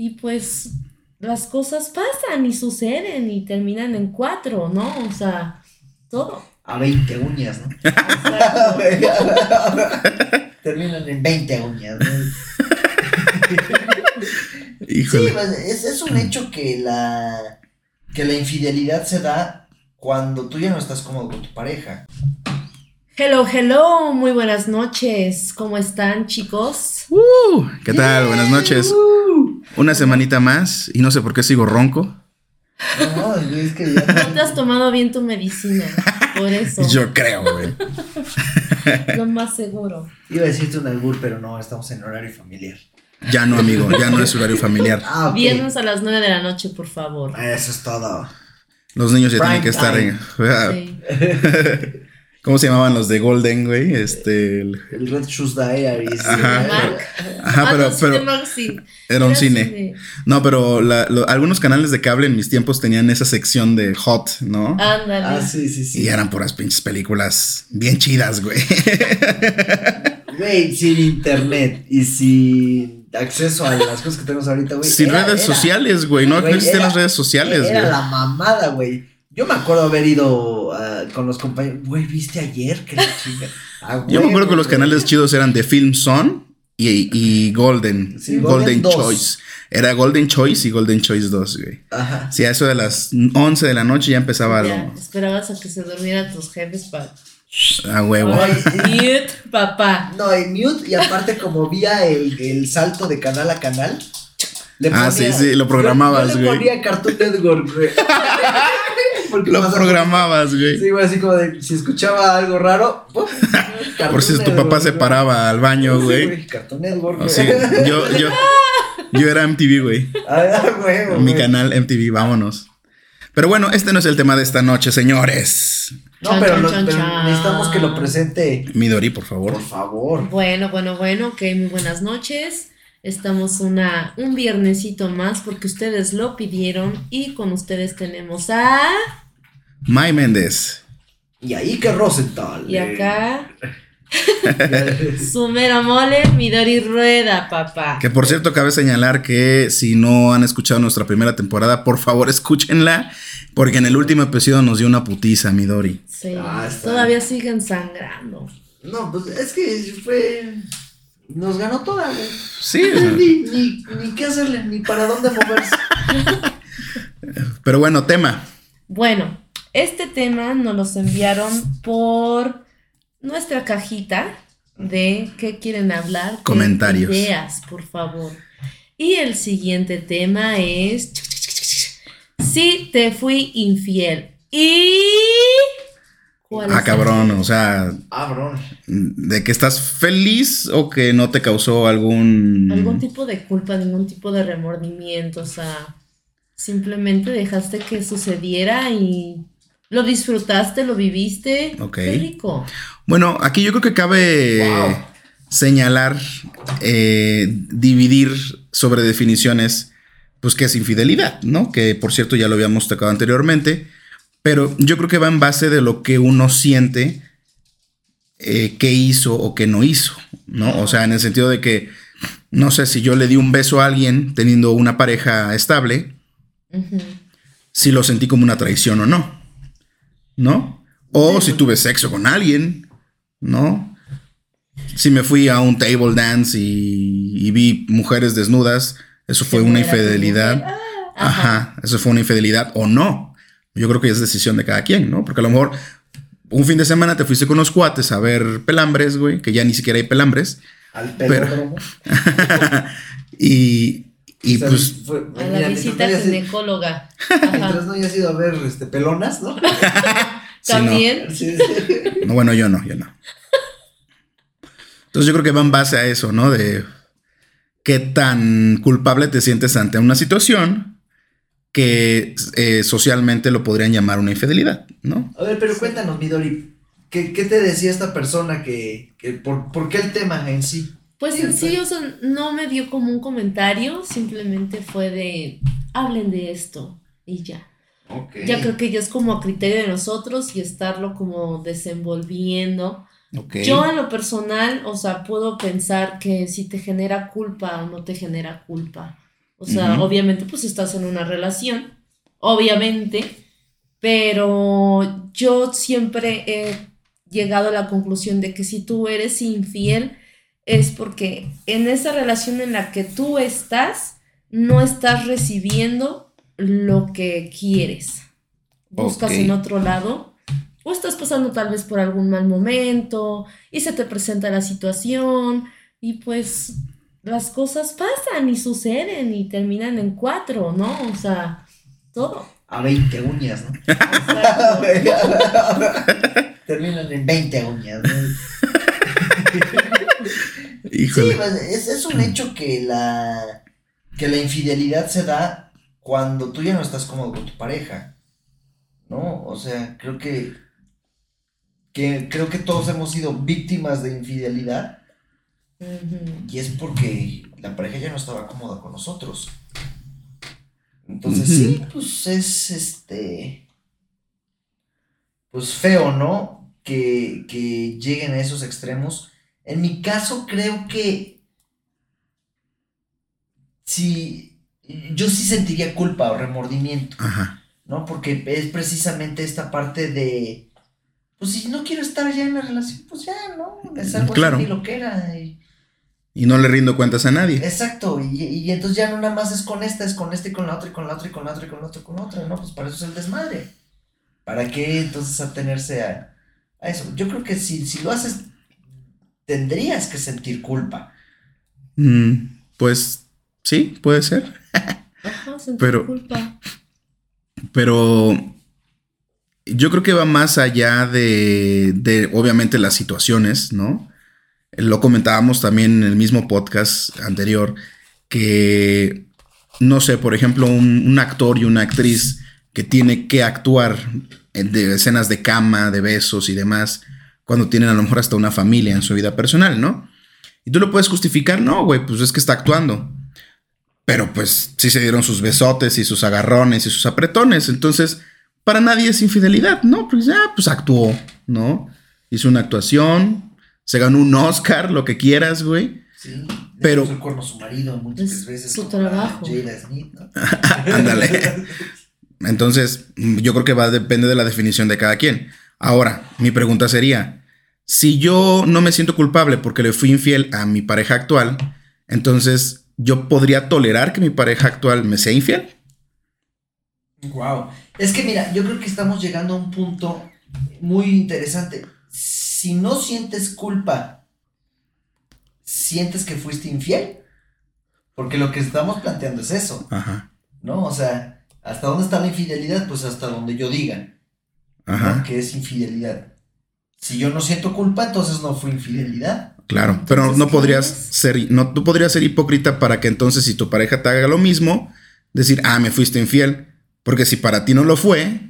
Y pues las cosas pasan y suceden y terminan en cuatro, ¿no? O sea, todo. A 20 uñas, ¿no? Exacto. Terminan en 20 uñas. ¿no? Híjole. Sí, pues, es, es un hecho que la, que la infidelidad se da cuando tú ya no estás cómodo con tu pareja. Hello, hello, muy buenas noches. ¿Cómo están, chicos? Uh, ¿Qué tal? Buenas noches. Una semanita más y no sé por qué sigo ronco. No, es que ya No te has tomado bien tu medicina, por eso. Yo creo, güey. Lo más seguro. iba a decirte un albur, pero no, estamos en horario familiar. Ya no, amigo, ya no es horario familiar. Ah. Viernes a las nueve de la noche, por favor. Eso es todo. Los niños ya Prime tienen que estar en. Sí. ¿Cómo se llamaban los de Golden, güey? Este. el- El Red Shoes Diaries. Ajá. Mark. Ajá, Ah, pero, no, pero Cinemark sí. era un Era cine. No, pero la- lo- algunos canales de cable en mis tiempos tenían esa sección de hot, ¿no? Ándale. Ah, sí, sí, sí. Y eran puras pinches películas bien chidas, güey. Güey, sin internet y sin acceso a las cosas que tenemos ahorita, güey. Sin era- redes era- sociales, güey. No Güey, existen era- las redes sociales, Era güey. la mamada, güey. Yo me acuerdo haber ido ah, con los compañeros. Güey, ¿viste ayer? Que. Ah, Yo me güey, acuerdo que los canales chidos eran de Film Zone y, y Golden. Sí, Golden, Golden 2. Choice. Era Golden Choice y Golden Choice 2, güey. Ajá. Sí, a eso de las 11 de la noche ya empezaba Ya, algo. esperabas a que se durmieran tus jefes para. A huevo. Ay, Mute, papá. No, en mute y aparte como vía el, el salto de canal a canal. le Ah, sí, sí, lo programabas, yo, yo le güey. ponía Cartoon Network, güey. Porque Lo programabas, güey. Sí, güey, así como de si escuchaba algo raro. Cartoon Por si tu papá se paraba al baño, Sí, güey. Cartoon Network, güey. sí, yo, yo, yo era MTV, güey. Ah, güey, Mi canal MTV, vámonos. Pero bueno, este no es el tema de esta noche, señores. No, Chan, pero, chan, lo- chan, pero chan. necesitamos que lo presente. Midori, por favor. Por favor. Bueno, bueno, bueno, ok, muy buenas noches. Estamos una, un viernesito más porque ustedes lo pidieron y con ustedes tenemos a... May Méndez. Y ahí que Rosenthal. Y acá, su mera mole, Midori Rueda, papá. Que por cierto, cabe señalar que si no han escuchado nuestra primera temporada, por favor escúchenla. Porque en el último episodio nos dio una putiza, Midori. Sí, Ah, está todavía siguen sangrando. No, pues es que fue. Nos ganó toda, güey. Sí, Ni, ni, ni qué hacerle, ni para dónde moverse. pero bueno, tema. Bueno, este tema nos los enviaron por nuestra cajita de qué quieren hablar. Comentarios. Ideas, por favor. Y el siguiente tema es. Si te fui infiel. Y. ¿Cuál Ah, es cabrón, el- o sea, Ah, bro. de que estás feliz o que no te causó algún... Algún tipo de culpa, ningún tipo de remordimiento, o sea, simplemente dejaste que sucediera y lo disfrutaste, lo viviste. Ok. Qué rico. Bueno, aquí yo creo que cabe Wow. señalar, eh, dividir sobre definiciones, pues que es infidelidad, ¿no? Que por cierto ya lo habíamos tocado anteriormente, pero yo creo que va en base de lo que uno siente eh, que hizo o que no hizo, ¿no? O sea, en el sentido de que, no sé, si yo le di un beso a alguien teniendo una pareja estable, si lo sentí como una traición o no, ¿no? O si tuve sexo con alguien, ¿no? Si me fui a un table dance y, y vi mujeres desnudas, eso fue una ¿Era tu infidelidad. Ah, Ajá, eso fue una infidelidad o no. Yo creo que es decisión de cada quien, ¿no? Porque a lo mejor un fin de semana te fuiste con los cuates a ver pelambres, güey, que ya ni siquiera hay pelambres. Al Pero- pelódromo. y y O sea, pues, fue- A mira, la visita no ginecóloga. Mientras no hayas ido a ver este, pelonas, ¿no? sí, no. También. Sí, sí. No, bueno, yo no, yo no. Entonces yo creo que va en base a eso, ¿no? De qué tan culpable te sientes ante una situación que eh, socialmente lo podrían llamar una infidelidad, ¿no? A ver, pero cuéntanos, Midori. ¿Qué, qué te decía esta persona que, que por, por qué el tema en sí? Pues en sí, pues. o sea, no me dio como un comentario, simplemente fue de, hablen de esto y ya. Ok. Ya creo que ya es como a criterio de nosotros y estarlo como desenvolviendo. Ok. Yo en lo personal, o sea, puedo pensar que si te genera culpa o no te genera culpa. O sea, obviamente pues estás en una relación, obviamente, pero yo siempre he llegado a la conclusión de que si tú eres infiel es porque en esa relación en la que tú estás no estás recibiendo lo que quieres. Buscas en otro lado o estás pasando tal vez por algún mal momento y se te presenta la situación y pues las cosas pasan y suceden y terminan en cuatro, ¿no? O sea, todo. A 20 uñas, ¿no? Terminan en 20 uñas, ¿no? Híjole. Sí, pues, es, es un hecho que la, que la infidelidad se da cuando tú ya no estás cómodo con tu pareja, ¿no? O sea, creo que, que creo que todos hemos sido víctimas de infidelidad Y es porque la pareja ya no estaba cómoda con nosotros. Entonces, sí, pues es este. Pues feo, ¿no? Que, que lleguen a esos extremos. En mi caso, creo que. Sí. Yo sí sentiría culpa o remordimiento, Ajá. ¿no? Porque es precisamente esta parte de. Pues si no quiero estar ya en la relación, pues ya, ¿no? Es algo Claro. así lo que era. Y, Y no le rindo cuentas a nadie. Exacto, y, y entonces ya no nada más es con esta, es con esta y con la otra y con la otra y con la otra y con la otra y con la otra, ¿no? Pues para eso es el desmadre. ¿Para qué entonces atenerse a, a eso? Yo creo que si, si lo haces, tendrías que sentir culpa. Mm, pues sí, puede ser. Ajá, sentir Pero- culpa. Pero yo creo que va más allá de, de, obviamente, las situaciones, ¿no? Lo comentábamos también en el mismo podcast anterior, que, no sé, por ejemplo, un, actor y una actriz que tiene que actuar en- de escenas de cama, de besos y demás, cuando tienen a lo mejor hasta una familia en su vida personal, ¿no? Y tú lo puedes justificar, no, güey, pues es que está actuando. Pero pues sí se dieron sus besotes y sus agarrones y sus apretones. Entonces, para nadie es infidelidad, ¿no? Pues ya, pues actuó, ¿no? Hizo una actuación, se ganó un Oscar, lo que quieras, güey. Sí, Pero- el a su marido Es veces. su trabajo. Jada Smith, ¿no? Ándale. Entonces, yo creo que va depende de la definición de cada quien. Ahora, mi pregunta sería, si yo no me siento culpable porque le fui infiel a mi pareja actual, entonces yo podría tolerar que mi pareja actual me sea infiel. Wow. Es que mira, yo creo que estamos llegando a un punto muy interesante. Si no sientes culpa, ¿sientes que fuiste infiel? Porque lo que estamos planteando es eso, Ajá. ¿no? O sea, ¿hasta dónde está la infidelidad? Pues hasta donde yo diga, ¿no? Ajá. Que es infidelidad. Si yo no siento culpa, entonces no fue infidelidad. Claro, pero no ¿qué podrías es? ser, no, tú podrías ser hipócrita para que entonces si tu pareja te haga lo mismo, decir, ah, me fuiste infiel. Porque si para ti no lo fue,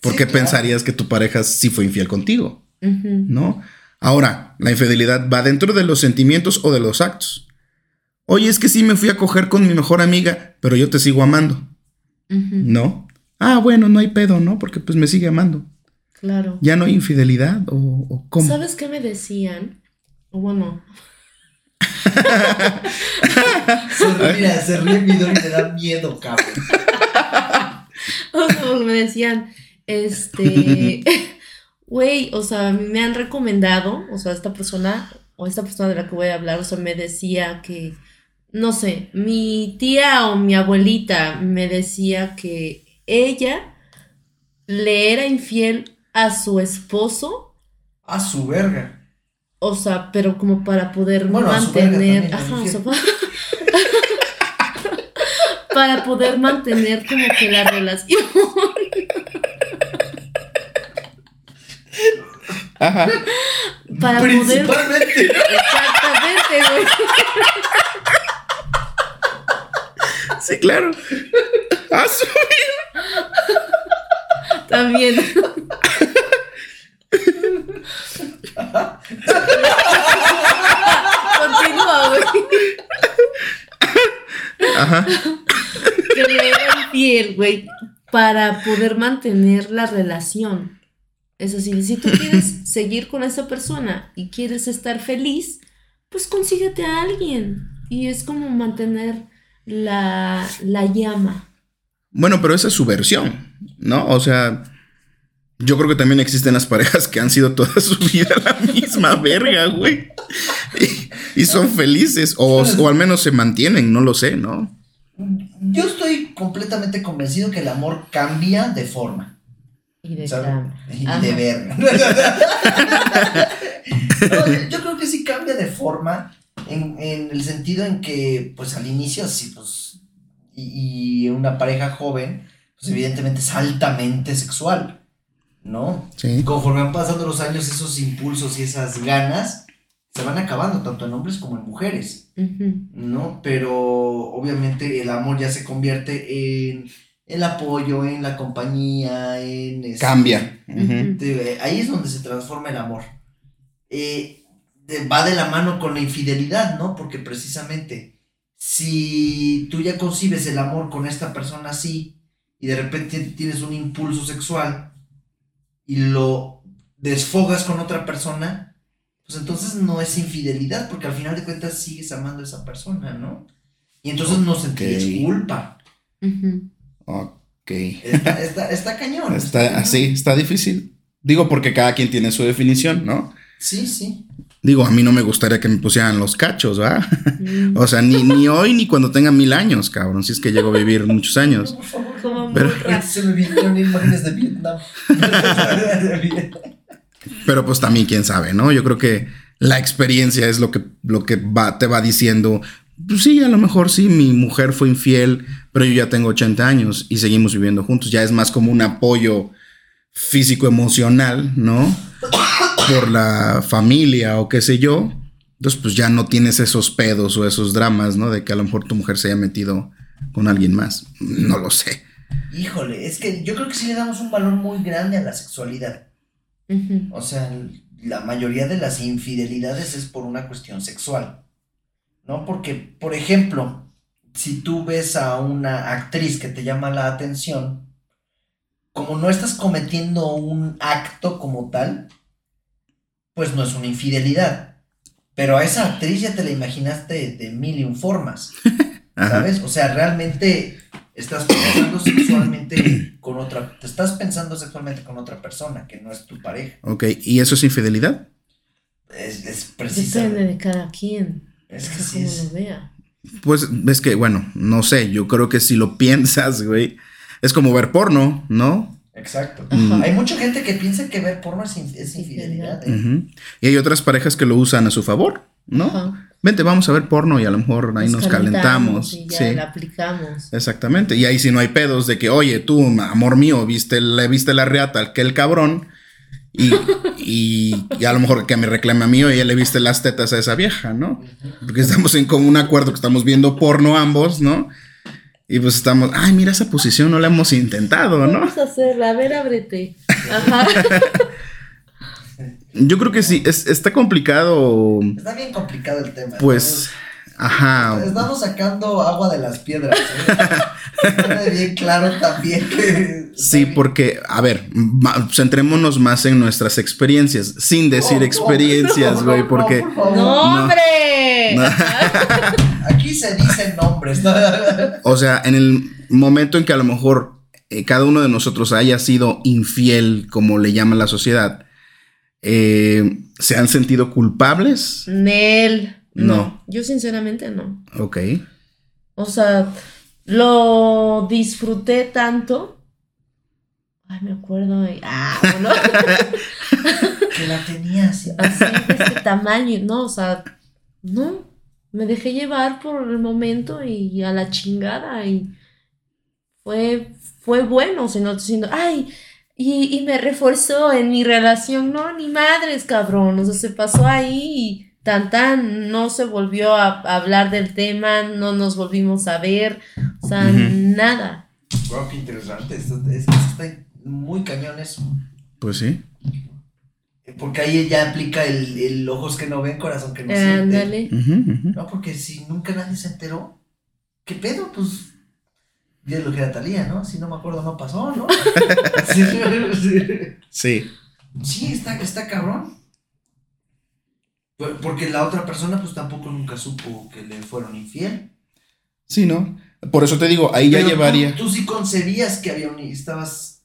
¿por Sí, qué claro. pensarías que tu pareja sí fue infiel contigo? ¿No? Ahora, la infidelidad va dentro de los sentimientos o de los actos. Oye, es que sí me fui a coger con mi mejor amiga, pero yo te sigo amando. ¿no? Ah, bueno, no hay pedo, ¿no? Porque pues me sigue amando. Claro. Ya no hay infidelidad o, o cómo. ¿Sabes qué me decían? O bueno, Se ríe, mira, se ríe mi y me da miedo, cabrón. o sea, me decían, este, güey, o sea, me han recomendado, o sea, esta persona, o esta persona de la que voy a hablar, o sea, me decía que, no sé, mi tía o mi abuelita me decía que ella le era infiel a su esposo, A su verga. o sea, pero como para poder Bueno, mantener, ajá, o sea, pa- para poder mantener como que la relación. Ajá. Para poder. Principalmente. Exactamente, güey. Sí, claro. Ah, su- También. Continúa, güey. Ajá. Que le era infiel, güey. Para poder mantener la relación. Es decir, si tú quieres seguir con esa persona y quieres estar feliz, pues consíguete a alguien. Y es como mantener la, la llama. Bueno, pero esa es su versión, ¿no? O sea, yo creo que también existen las parejas que han sido toda su vida la misma verga, güey. Y, y son felices, o, o al menos se mantienen, no lo sé, ¿no? Yo estoy completamente convencido que el amor cambia de forma. Y de ¿sabes? cama. Y Ajá. de verga. No, yo creo que sí cambia de forma en, en el sentido en que, pues al inicio, sí, pues, y, y una pareja joven, pues evidentemente es altamente sexual, ¿no? Sí. Conforme van pasando los años, esos impulsos y esas ganas se van acabando, tanto en hombres como en mujeres. ¿no? Pero obviamente el amor ya se convierte en el apoyo, en la compañía, en... este, Cambia. De- ahí es donde se transforma el amor. Eh, de- va de la mano con la infidelidad, ¿no? Porque precisamente si tú ya concibes el amor con esta persona así y de repente tienes un impulso sexual y lo desfogas con otra persona, pues entonces no es infidelidad, porque al final de cuentas sigues amando a esa persona, ¿no? Y entonces no sentirías Ok. culpa. Ujú. Ok. Está, está, está cañón. Está cañón. así, está difícil. Digo, porque cada quien tiene su definición, ¿no? Sí, sí. Digo, a mí no me gustaría que me pusieran los cachos, ¿va? Mm. O sea, ni, ni hoy ni cuando tenga mil años, cabrón, si es que llego a vivir muchos años. Por favor. Como Pero-. Se me vinieron imágenes de Vietnam. Pero pues también quién sabe, ¿no? Yo creo que la experiencia es lo que, lo que va, te va diciendo. Pues sí, a lo mejor sí, mi mujer fue infiel, pero yo ya tengo 80 años y seguimos viviendo juntos. Ya es más como un apoyo físico emocional, ¿no? Por la familia o qué sé yo. Entonces, pues ya no tienes esos pedos o esos dramas, ¿no? De que a lo mejor tu mujer se haya metido con alguien más. No lo sé. Híjole, es que yo creo que sí le damos un valor muy grande a la sexualidad. O sea, la mayoría de las infidelidades es por una cuestión sexual. ¿No? Porque, por ejemplo, si tú ves a una actriz que te llama la atención, como no estás cometiendo un acto como tal, pues no es una infidelidad. Pero a esa actriz ya te la imaginaste de mil y un formas. Ajá. ¿Sabes? O sea, realmente estás pensando sexualmente con otra, te estás pensando sexualmente con otra persona que no es tu pareja. Ok, ¿y eso es infidelidad? Es, es Depende precisamente. de cada quien. Es que sí cómo es. lo vea. Pues es que, bueno, no sé, yo creo que si lo piensas, güey, es como ver porno, ¿no? Exacto. Mm. Hay mucha gente que piensa que ver porno es, in- es infidelidad. ¿eh? Y hay otras parejas que lo usan a su favor, ¿no? Ajá. Vente, vamos a ver porno y a lo mejor ahí nos, calentamos. Y ya Sí, la aplicamos. exactamente. Y ahí si no hay pedos de que, oye, tú, amor mío, viste, le viste la reata al que el cabrón. Y, y, y a lo mejor que me reclame a mí, oye, le viste las tetas a esa vieja, ¿no? Porque estamos en común acuerdo que estamos viendo porno ambos, ¿no? Y pues estamos, ay, mira esa posición, no la hemos intentado, ¿no? Vamos a hacerla. A ver, ábrete. Ajá. Yo creo que sí, es- está complicado, Está bien complicado el tema. pues, ajá. Estamos, sacando agua de las piedras. ¿eh? Bien claro también que. Sí, porque, a ver, ma- centrémonos más en nuestras experiencias, sin decir experiencias, güey, no, porque... ¡No, No. hombre! No. Aquí se dicen nombres. ¿no? O sea, en el momento en que a lo mejor eh, cada uno de nosotros haya sido infiel, como le llama la sociedad, eh, ¿se han sentido culpables? Nel. No. No. Yo sinceramente no. Ok. O sea, lo disfruté tanto. Ay, me acuerdo de. Ah, bueno. que la tenía así. De este tamaño. No, o sea, no. Me dejé llevar por el momento y a la chingada. Y fue, fue bueno. O sea, no estoy diciendo, ay, y, y me reforzó en mi relación. No, ni madres, cabrón. O sea, se pasó ahí y tan tan. No se volvió a, a hablar del tema. No nos volvimos a ver. O sea, nada. Wow, qué interesante. Esto, es que está muy cañón eso. Pues sí. Porque ahí ya aplica el, el ojos que no ven, corazón que no siente. Ándale. Ujú, ujú. No, porque si nunca nadie se enteró, ¿qué pedo? Pues. Ya lo que era Talía, ¿no? Si no me acuerdo, no pasó, ¿no? sí, sí. Sí. Sí, está, está cabrón. Por- Porque la otra persona, pues tampoco nunca supo que le fueron infiel. Sí, ¿no? Por eso te digo, ahí ya llevaría Tú, tú sí concebías que había un. Estabas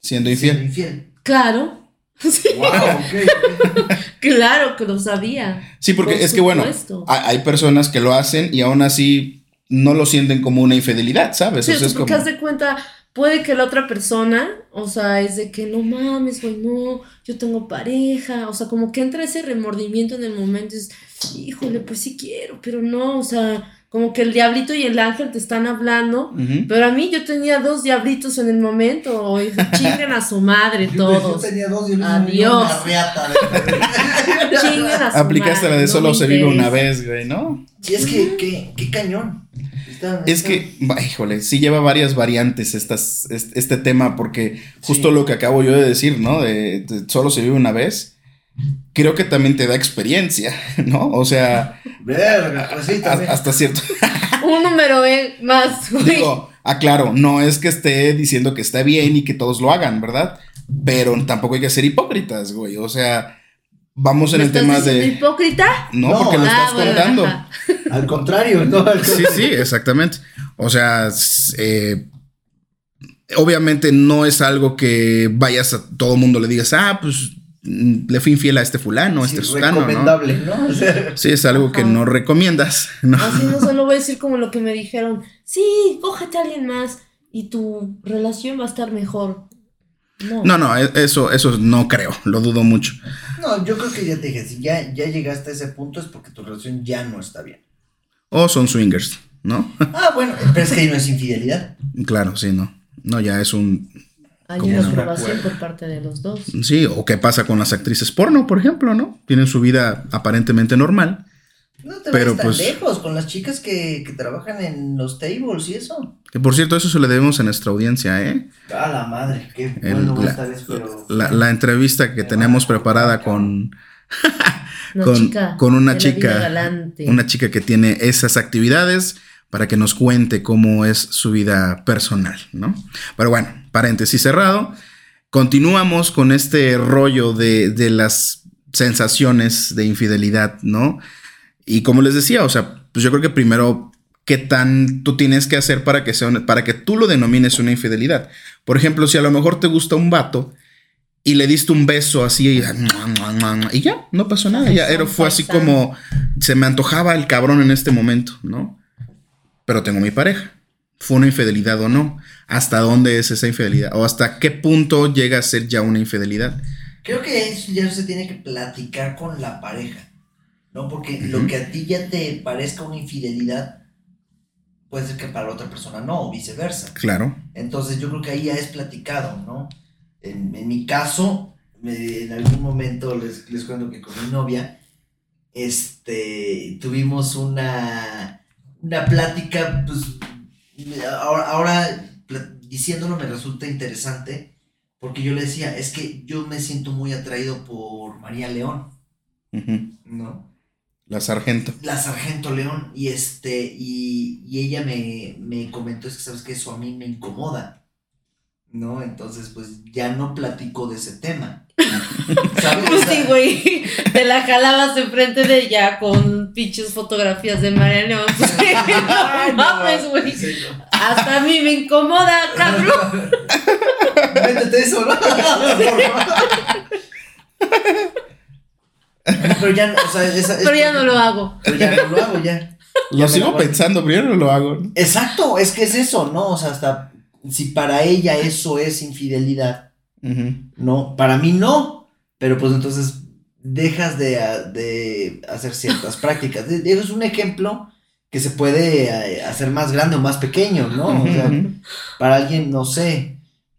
siendo infiel. siendo infiel. Claro. Sí, Wow, claro que lo sabía. Sí, porque Por es que bueno, hay, hay personas que lo hacen y aún así no lo sienten como una infidelidad, ¿sabes? Sí, o sea, es porque como... haz de cuenta, puede que la otra persona, o sea, es de que no mames, güey, no, yo tengo pareja, o sea, como que entra ese remordimiento en el momento, es, híjole, pues sí quiero, pero no, o sea, como que el diablito y el ángel te están hablando, pero a mí yo tenía dos diablitos en el momento, y chinguen a su madre Yo, yo todos. tenía dos y yo Adiós. una reata. Chinguen a su Aplicaste la madre, de no solo se vive una vez, güey, ¿no? Sí, es que, que, qué cañón. Está- Es está- que, bah, híjole, sí lleva varias variantes estas, este, este tema, porque justo lo que acabo yo de decir, ¿no? De, de solo se vive una vez, creo que también te da experiencia, ¿no? O sea, Verga, pues sí, a- también. hasta cierto. Un número eh, más, güey. Digo, aclaro, no es que esté diciendo que está bien y que todos lo hagan, ¿verdad? Pero tampoco hay que ser hipócritas, güey. O sea, vamos en ¿Me el tema de. hipócrita? No, No, porque lo ah, estás bueno, contando. ajá. Al contrario, ¿no? Al Sí, contrario. sí, exactamente. O sea, eh, obviamente no es algo que vayas a todo mundo le digas, ah, pues mm, le fui infiel a este fulano, a Sí, este sutano, ¿no? recomendable, ¿no? O sea, Sí, es algo que no recomiendas, ¿no? Así no solo voy a decir como lo que me dijeron, sí, cógete a alguien más y tu relación va a estar mejor. No. No, no, e- eso, eso no creo, lo dudo mucho. no, yo creo que ya te dije, si ya, ya llegaste a ese punto es porque tu relación ya no está bien. O son swingers, ¿no? Ah, bueno, pero es que ahí no es infidelidad. claro, sí, no. No, ya es un. Hay una un aprobación por parte de los dos. Sí, o qué pasa con las actrices porno, por ejemplo, ¿no? Tienen su vida aparentemente normal. No te Pero, vayas tan pues- lejos con las chicas que, que trabajan en los tables y eso. Que por cierto, eso se le debemos a nuestra audiencia, ¿eh? A la madre, qué El- bueno la, estar eso, pero... la- la entrevista que Me tenemos preparada con, Una Con- chica con una chica, una chica que tiene esas actividades para que nos cuente cómo es su vida personal, ¿no? Pero bueno, paréntesis cerrado. Continuamos con este rollo de, de las sensaciones de infidelidad, ¿no? Y como les decía, o sea, pues yo creo que primero, ¿qué tan tú tienes que hacer para que, sea una- para que tú lo denomines una infidelidad? Por ejemplo, si a lo mejor te gusta un vato y le diste un beso así y, y ya, no pasó nada. Ya era, fue así como se me antojaba el cabrón en este momento, ¿no? Pero tengo mi pareja. ¿Fue una infidelidad o no? ¿Hasta dónde es esa infidelidad? ¿O hasta qué punto llega a ser ya una infidelidad? Creo que eso ya se tiene que platicar con la pareja, ¿no? Porque lo que a ti ya te parezca una infidelidad, puede ser que para la otra persona no, o viceversa. Claro. Entonces yo creo que ahí ya es platicado, ¿no? En, en mi caso, me- en algún momento les, les cuento que con mi novia, este, tuvimos una, una plática, pues, ahora, ahora diciéndolo me resulta interesante, porque yo le decía, es que yo me siento muy atraído por María León. ¿no? La sargento. La Sargento León, y este, y, y ella me, me comentó, es que sabes que eso a mí me incomoda, ¿no? Entonces, pues ya no platico de ese tema. ¿Sabes? Pues sí, güey. Te la jalabas enfrente de ella con pinches fotografías de María León. Pues, Ay, no mames, güey. sí, no. Hasta a mí me incomoda, cabrón. Métete eso, ¿no? Pero ya, no, o sea, esa- es Pero ya no lo hago. Pero ya no lo hago, ya. Lo Ya sigo pensando, pero yo no lo hago. ¿no? Exacto, es que es eso, ¿no? O sea, hasta si para ella eso es infidelidad, no, para mí no, pero pues entonces dejas de, de hacer ciertas prácticas. De- Es un ejemplo que se puede eh, hacer más grande o más pequeño, ¿no? O sea, para alguien, no sé,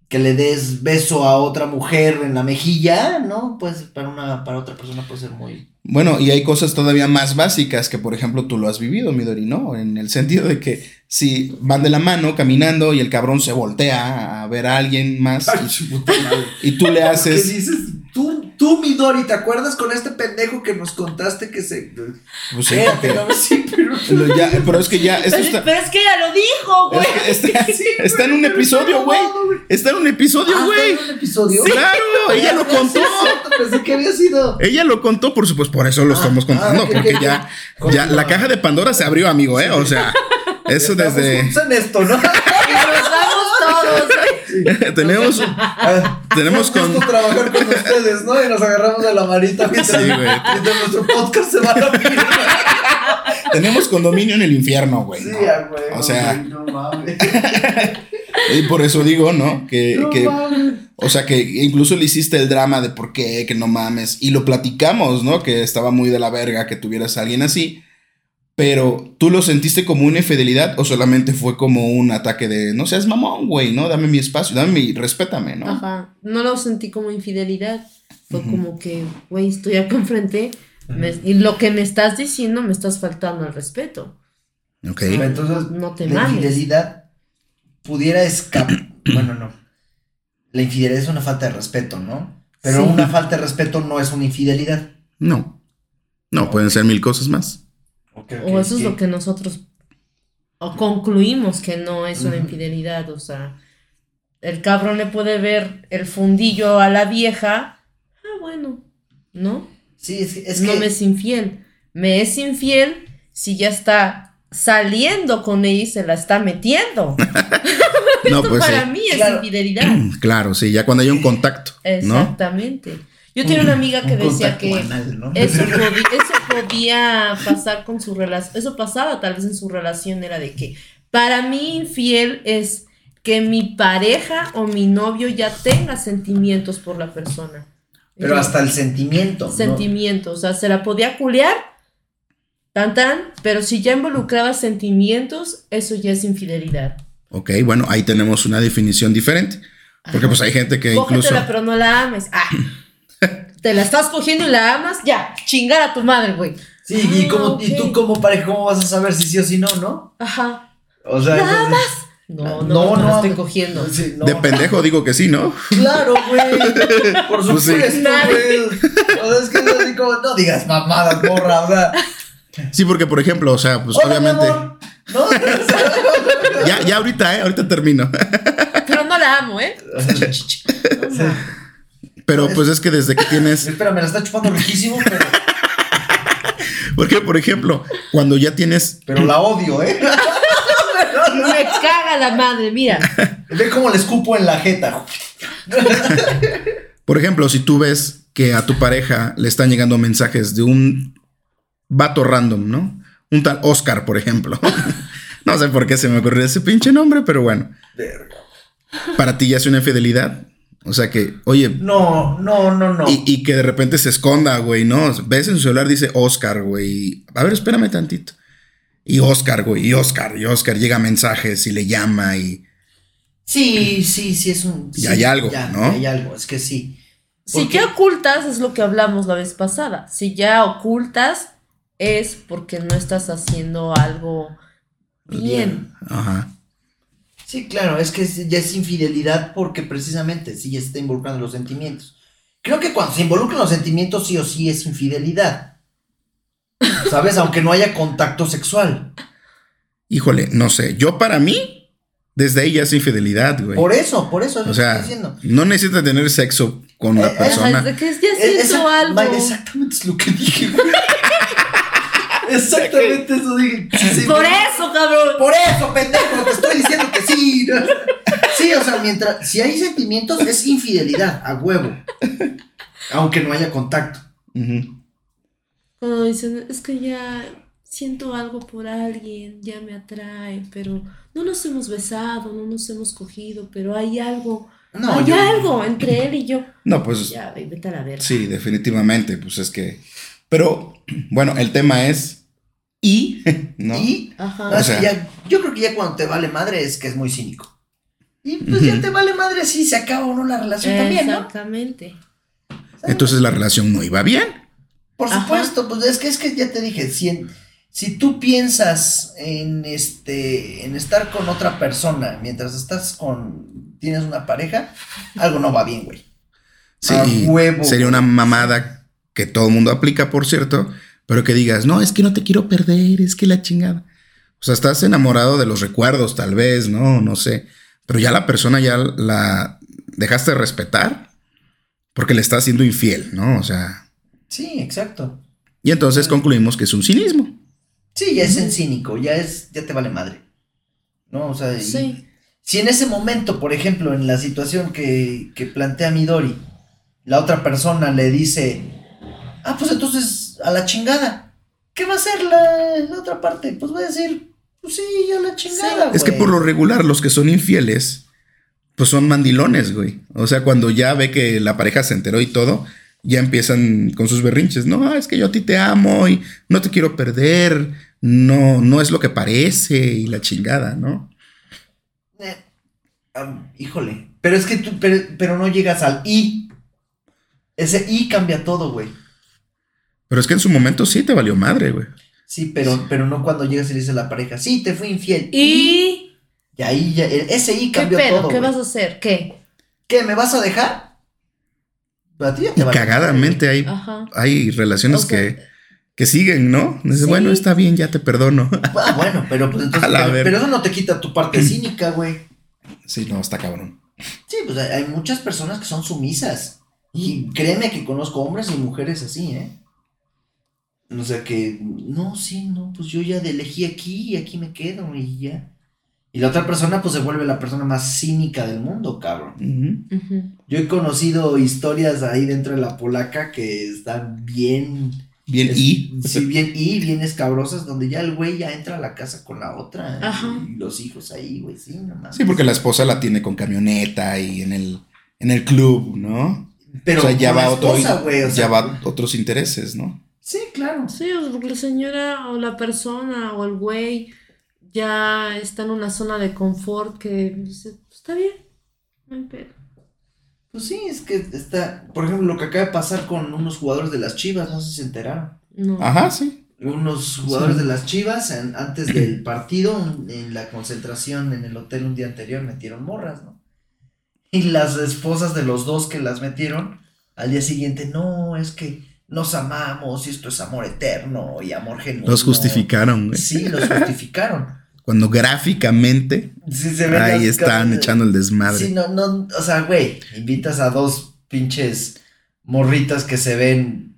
que le des beso a otra mujer en la mejilla, ¿no? Pues para una, para otra persona puede ser muy... Bueno, y hay cosas todavía más básicas que, por ejemplo, tú lo has vivido, Midori, ¿no? En el sentido de que si van de la mano caminando y el cabrón se voltea a ver a alguien más y, y tú le ¿Qué haces... dices? Tú, Midori, ¿te acuerdas con este pendejo que nos contaste que se... Pues sí, porque no, sí, pero... ya- pero es que ya, esto Pero, está, pero es que ella lo dijo, güey. es que está, está en un episodio, güey. Está en un episodio, Ah, güey. ¿está en un episodio? Claro, ella lo Ah, sí, contó. es cierto, Pensé que había sido... Ella lo contó, por supuesto, por eso lo Ah, estamos contando, ah, ok, porque ya, ya la caja de Pandora se abrió, amigo, ¿eh? O sea, Eso Estamos desde. en esto, ¿no? Todos, tenemos. Ah, Tenemos con. trabajar con ustedes, ¿no? Y nos agarramos de la manita mientras, Sí, güey. mientras nuestro podcast se va a la mierda. Tenemos condominio en el infierno, güey. Sí, ¿no? güey. O sea- güey, no mames. Y por eso digo, ¿no? Que, No que mames. O sea que incluso le hiciste el drama de por qué, que no mames. Y lo platicamos, ¿no? Que estaba muy de la verga que tuvieras a alguien así. Pero tú lo sentiste como una infidelidad o solamente fue como un ataque de no seas mamón, güey, ¿no? Dame mi espacio, dame mi, respétame, ¿no? Ajá. No lo sentí como infidelidad. Fue como que, güey, estoy acá enfrente. me- y lo que me estás diciendo me estás faltando al respeto. Ok. Entonces, No te la mames. infidelidad pudiera escapar. bueno, no. La infidelidad es una falta de respeto, ¿no? Pero Sí. una falta de respeto no es una infidelidad. No. No, pueden ser mil cosas más. O eso es lo que nosotros o concluimos que no es una infidelidad. O sea, el cabrón le puede ver el fundillo a la vieja. Ah, bueno, ¿no? Sí, es, es no que. me es infiel. Me es infiel si ya está saliendo con ella y se la está metiendo. No, Esto pues sí. para mí es Claro. infidelidad. Claro, sí, ya cuando hay un contacto, ¿no? Yo tenía una amiga que un decía que anal, ¿no? eso, podía pasar con su relación, eso pasaba tal vez en su relación, era de que para mí infiel es que mi pareja o mi novio ya tenga sentimientos por la persona. Pero hasta el sentimiento. ¿no? sentimientos, o sea, se la podía culear, tan tan, pero si ya involucraba sentimientos, eso ya es infidelidad. Ok, bueno, ahí tenemos una definición diferente. Porque pues hay gente que incluso... Cógetela, pero no la ames. Ah, te la estás cogiendo y la amas, ya, chingar a tu madre, güey. Sí, y, Ah, y tú como pareja, ¿cómo vas a saber si sí o si no, no? Ajá. O sea, Nada eso es- No, No, no, no, no, la estoy cogiendo. Sí, no. De pendejo digo que sí, ¿no? Claro, güey. Por Pues sí. supuesto, güey. O sea, es que es así como, no digas mamadas, morra, o sea. Sí, porque por ejemplo, o sea, pues Hola, obviamente... Ya, ya ahorita, ¿eh? Ahorita termino. Pero no la amo, ¿eh? Ma. Pero pues es que desde que tienes... Espera, me la está chupando riquísimo, pero, Porque, por ejemplo, cuando ya tienes... pero la odio, ¿eh? Me caga la madre, mira. Ve cómo le escupo en la jeta. Por ejemplo, si tú ves que a tu pareja le están llegando mensajes de un vato random, ¿no? Un tal Oscar, por ejemplo. no sé por qué se me ocurrió ese pinche nombre, pero bueno. Verga. Para ti ya es una infidelidad. O sea que, oye, No, no, no, no. y, y que de repente se esconda, güey, ¿no? Ves en su celular, dice Oscar, güey. A ver, espérame tantito. Y Oscar, güey, y Oscar, y Oscar llega mensajes y le llama y... Sí, sí, sí, es un. Y sí, hay algo, ya, ¿no? Hay algo, es que sí. Si ya ocultas, es lo que hablamos la vez pasada. Si ya ocultas, es porque no estás haciendo algo bien. Ajá. Sí, claro, es que es- ya es infidelidad porque precisamente sí está involucrando los sentimientos. Creo que cuando se involucran los sentimientos sí o sí es infidelidad. ¿Sabes? Aunque no haya contacto sexual. Híjole, no sé. Yo para mí, desde ahí ya es infidelidad, güey. Por eso, por eso es O lo sea, que estoy diciendo. no necesitas tener sexo con Eh, una eh, persona. desde que ya siento Es- algo. Exactamente es lo que dije, güey. Exactamente eso dije. Sí, Por eso, cabrón. Por eso, pendejo, te estoy diciendo que sí. ¿no? Sí, o sea, mientras. Si hay sentimientos, es infidelidad, a huevo. Aunque no haya contacto. Cuando dicen, es que ya siento algo por alguien, ya me atrae, pero no nos hemos besado, no nos hemos cogido, pero hay algo, No, hay yo- algo entre él y yo. No, pues Ya, ve, vete a la verga. sí, definitivamente. Pues es que. Pero, bueno, el tema es. Y. ¿No? Y Ajá. no, es O sea- que ya- yo creo que ya cuando te vale madre es que es muy cínico. Y pues ya te vale madre si se acaba o no la relación también, ¿no? Exactamente. Entonces la relación no iba bien. Por Ajá. supuesto, pues es que es que ya te dije, si, en- si tú piensas en este en estar con otra persona mientras estás con tienes una pareja, algo no va bien, güey. Sí, A huevo, sería una mamada que todo el mundo aplica, por cierto. Pero que digas, no, es que no te quiero perder, es que la chingada. O sea, estás enamorado de los recuerdos, tal vez, no, no sé. Pero ya la persona ya la dejaste de respetar porque le estás siendo infiel, ¿no? O sea. Sí, exacto. Y entonces concluimos que es un cinismo. Sí, ya es en cínico, ya es ya te vale madre. ¿no? O sea, y- Sí. si en ese momento, por ejemplo, en la situación que, que plantea Midori, la otra persona le dice, ah, pues entonces a la chingada, ¿qué va a hacer la, la otra parte? Pues va a decir, pues sí, a la chingada. Es que güey". por lo regular, los que son infieles, pues son mandilones, güey. O sea, cuando ya ve que la pareja se enteró y todo, ya empiezan con sus berrinches. No, ah, es que yo a ti te amo y no te quiero perder. No, no es lo que parece y la chingada, ¿no? Eh, híjole, pero es que tú, pero, pero no llegas al I. Ese I cambia todo, güey. Pero es que en su momento sí te valió madre, güey. Sí, pero, pero no cuando llegas y le dices a la pareja, sí, te fui infiel. Y. Y ahí ya, ese I ¿Qué cambió pedo? todo. ¿Qué vas a hacer? ¿Qué? ¿Qué? ¿Me vas a dejar? A ti ya te Y vale cagadamente hay, Ajá. hay relaciones O sea, que, que siguen, ¿no? Dice, Sí. bueno, está bien, ya te perdono. Ah, bueno, pero pues entonces. A la pero, pero eso no te quita tu parte cínica, güey. sí, no, está cabrón. Sí, pues hay, hay muchas personas que son sumisas. Y créeme que conozco hombres y mujeres así, ¿eh? O sea que, no, sí, no, pues yo ya elegí aquí y aquí me quedo y ya. Y la otra persona pues se vuelve la persona más cínica del mundo, cabrón. Yo he conocido historias ahí dentro de la polaca que están bien... Bien, es- y. Sí, bien y, bien escabrosas, donde ya el güey ya entra a la casa con la otra. Ajá. Y los hijos ahí, güey, sí, no mames. Sí, porque la esposa la tiene con camioneta y en el, en el club, ¿no? Pero o sea, ya va otro, esposa, ya va otros intereses, ¿no? Sí, claro. Sí, o sea, porque la señora o la persona o el güey ya está en una zona de confort que dice, "Pues, está bien, no hay pedo". Pues sí, es que está, por ejemplo, lo que acaba de pasar con unos jugadores de las Chivas, no sé si se enteraron. No. Ajá, sí. Unos jugadores Sí. de las Chivas, en- antes del partido, en la concentración en el hotel un día anterior, metieron morras, ¿no? Y las esposas de los dos que las metieron, al día siguiente, no, es que nos amamos y esto es amor eterno y amor genuino. Los justificaron, güey. Sí, los justificaron. Cuando gráficamente Sí, se ven ahí están echando el desmadre. Sí, no, no, o sea, güey, invitas a dos pinches morritas que se ven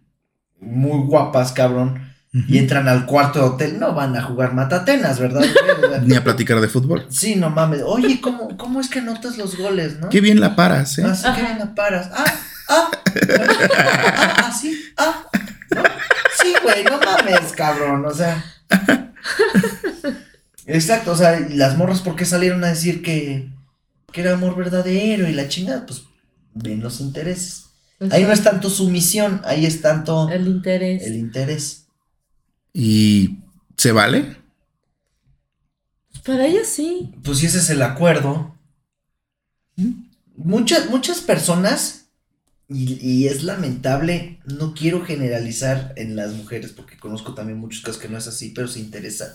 muy guapas, cabrón, y entran al cuarto de hotel, no van a jugar matatenas, ¿verdad? Ni a platicar de fútbol. sí, no mames. Oye, ¿cómo, cómo es que anotas los goles, no? Qué bien la paras, ¿eh? Así que Ajá. bien la paras. Ah, ah, ah, ah, sí, ah, ¿no? Sí, güey, no mames, cabrón, o sea. Exacto, o sea, y las morras, ¿por qué salieron a decir que, que era amor verdadero y la chingada? Pues ven los intereses. Ahí no es tanto sumisión, ahí es tanto el interés. el interés. ¿Y se vale? Para ella sí. Pues si ese es el acuerdo. Muchas, muchas personas, y, y es lamentable, no quiero generalizar en las mujeres, porque conozco también muchos casos que no es así, pero se interesan,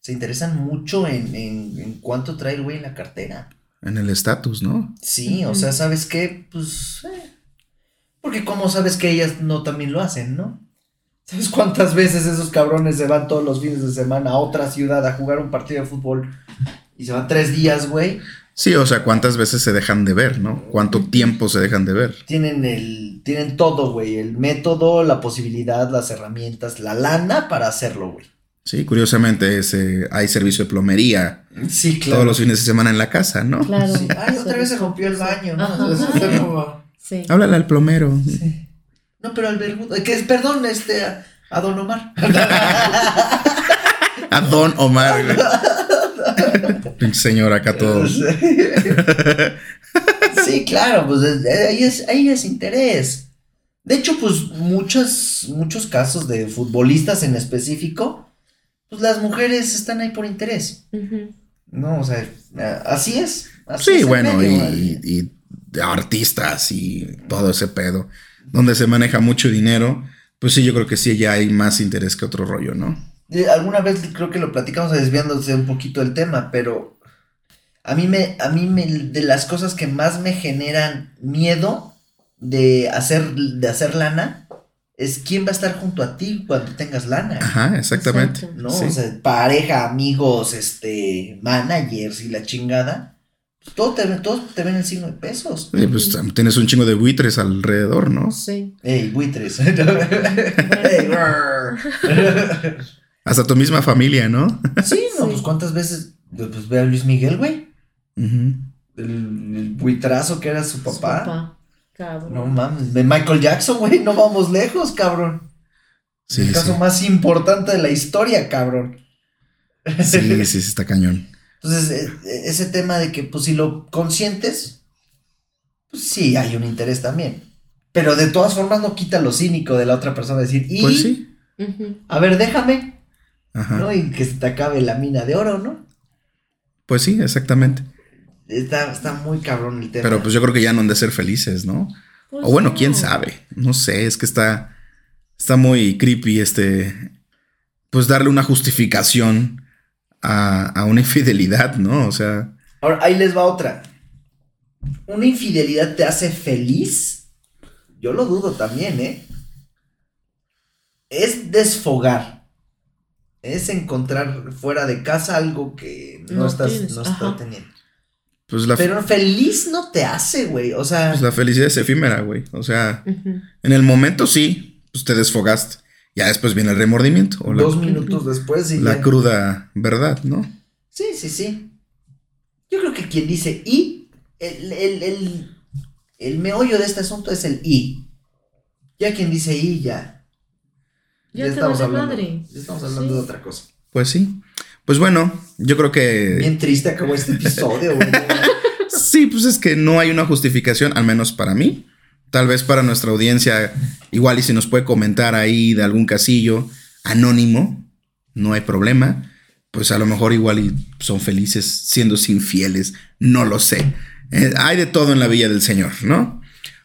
se interesan mucho en, en, en cuánto trae el güey en la cartera. En el estatus, ¿no? Sí, o sea, ¿sabes qué? Pues. eh, porque como sabes que ellas no también lo hacen, ¿no? ¿Sabes cuántas veces esos cabrones se van todos los fines de semana a otra ciudad a jugar un partido de fútbol y se van tres días, güey? Sí, o sea, cuántas veces se dejan de ver, ¿no? ¿Cuánto tiempo se dejan de ver? Tienen el. Tienen todo, güey. El método, la posibilidad, las herramientas, la lana para hacerlo, güey. Sí, curiosamente ese, hay servicio de plomería Sí, todos los fines de semana en la casa, ¿no? Claro. Sí. Ay, otra vez se rompió el baño, ¿no? Ajá. Como- Sí. Háblale al plomero. Sí. No, pero al vergudo. Que es, perdón, este, a, a Don Omar. A Don Omar. señor acá todo. Sí, claro, pues es- eh, ahí es, ahí es interés. De hecho, pues muchos, muchos casos de futbolistas en específico, pues las mujeres están ahí por interés. No, o sea, así es. así Sí, es bueno, medio, y, y artistas y todo ese pedo. Donde se maneja mucho dinero, pues sí, yo creo que sí, ya hay más interés que otro rollo, ¿no? Alguna vez creo que lo platicamos desviándose un poquito del tema, pero a mí me, a mí me, de las cosas que más me generan miedo de hacer, de hacer lana, es quién va a estar junto a ti cuando tengas lana. Ajá, exactamente. Exacto. ¿no? Sí. O sea, pareja, amigos, este, managers y la chingada. Pues todo te, todos te ven el signo de pesos. Sí, pues tienes un chingo de buitres alrededor, ¿no? Sí. Ey, buitres. Hasta tu misma familia, ¿no? sí, no, Sí. pues cuántas veces Pues ve a Luis Miguel, güey. El, el buitrazo que era su Su papá. papá. Cabrón. No mames, de Michael Jackson, güey, no vamos lejos, cabrón. Sí, el sí. caso más importante de la historia, cabrón. Sí, sí, sí, está cañón. Entonces, e- e- ese tema de que, pues, si lo consientes, pues sí, hay un interés también. Pero de todas formas no quita lo cínico de la otra persona decir, y, Pues sí. A ver, déjame, Ajá. ¿no? Y que se te acabe la mina de oro, ¿no? Pues sí, exactamente. Está, está muy cabrón el tema. Pero pues yo creo que ya no han de ser felices, ¿no? Pues O bueno, no. quién sabe. No sé, es que está, está muy creepy este, pues darle una justificación a, a una infidelidad, ¿no? O sea, Ahora, ahí les va otra. ¿Una infidelidad te hace feliz? Yo lo dudo también, ¿eh? Es desfogar. Es encontrar fuera de casa algo que no, No estás, tienes, no estás ajá. teniendo. pues la, Pero feliz no te hace, güey. O sea, pues la felicidad es efímera, güey. O sea, en el momento sí, pues te desfogaste. Ya después viene el remordimiento o la, dos minutos después y la ya- cruda verdad, ¿no? Sí, sí, sí. Yo creo que quien dice y, el, el, el, el meollo de este asunto es el y. Ya quien dice y, ya. Ya te estamos hablando, madre. ya estamos hablando Sí. de otra cosa. Pues sí. Pues bueno, yo creo que... Bien triste acabó este episodio, güey. Sí, pues es que no hay una justificación, al menos para mí. Tal vez para nuestra audiencia, igual y si nos puede comentar ahí de algún casillo anónimo, no hay problema. Pues a lo mejor igual y son felices siendo infieles, no lo sé. Eh, hay de todo en la Villa del Señor, ¿no?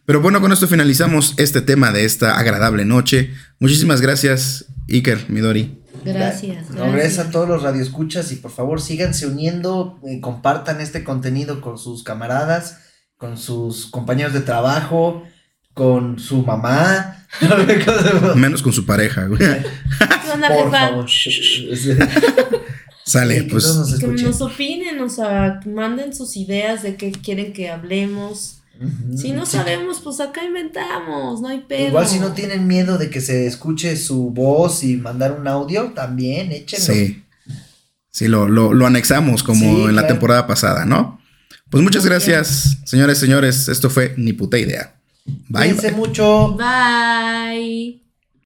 Pero bueno, con esto finalizamos este tema de esta agradable noche. Muchísimas gracias, Iker, Midori. Gracias. No, gracias a todos los radioescuchas y por favor síganse uniendo, eh, compartan este contenido con sus camaradas, con sus compañeros de trabajo, con su mamá. Menos con su pareja, güey. ¿Qué onda, por favor. Sale, Que pues. nos Que nos opinen, o sea, manden sus ideas de qué quieren que hablemos. Si no Sí. sabemos, pues acá inventamos, no hay pedo. Igual si no tienen miedo de que se escuche su voz y mandar un audio, también échenlo. Sí. Sí, lo, lo, lo anexamos como Sí, en la claro. temporada pasada, ¿no? Pues muchas gracias, señores, señores. Esto fue Ni puta idea. Bye. Cuídense mucho. Bye.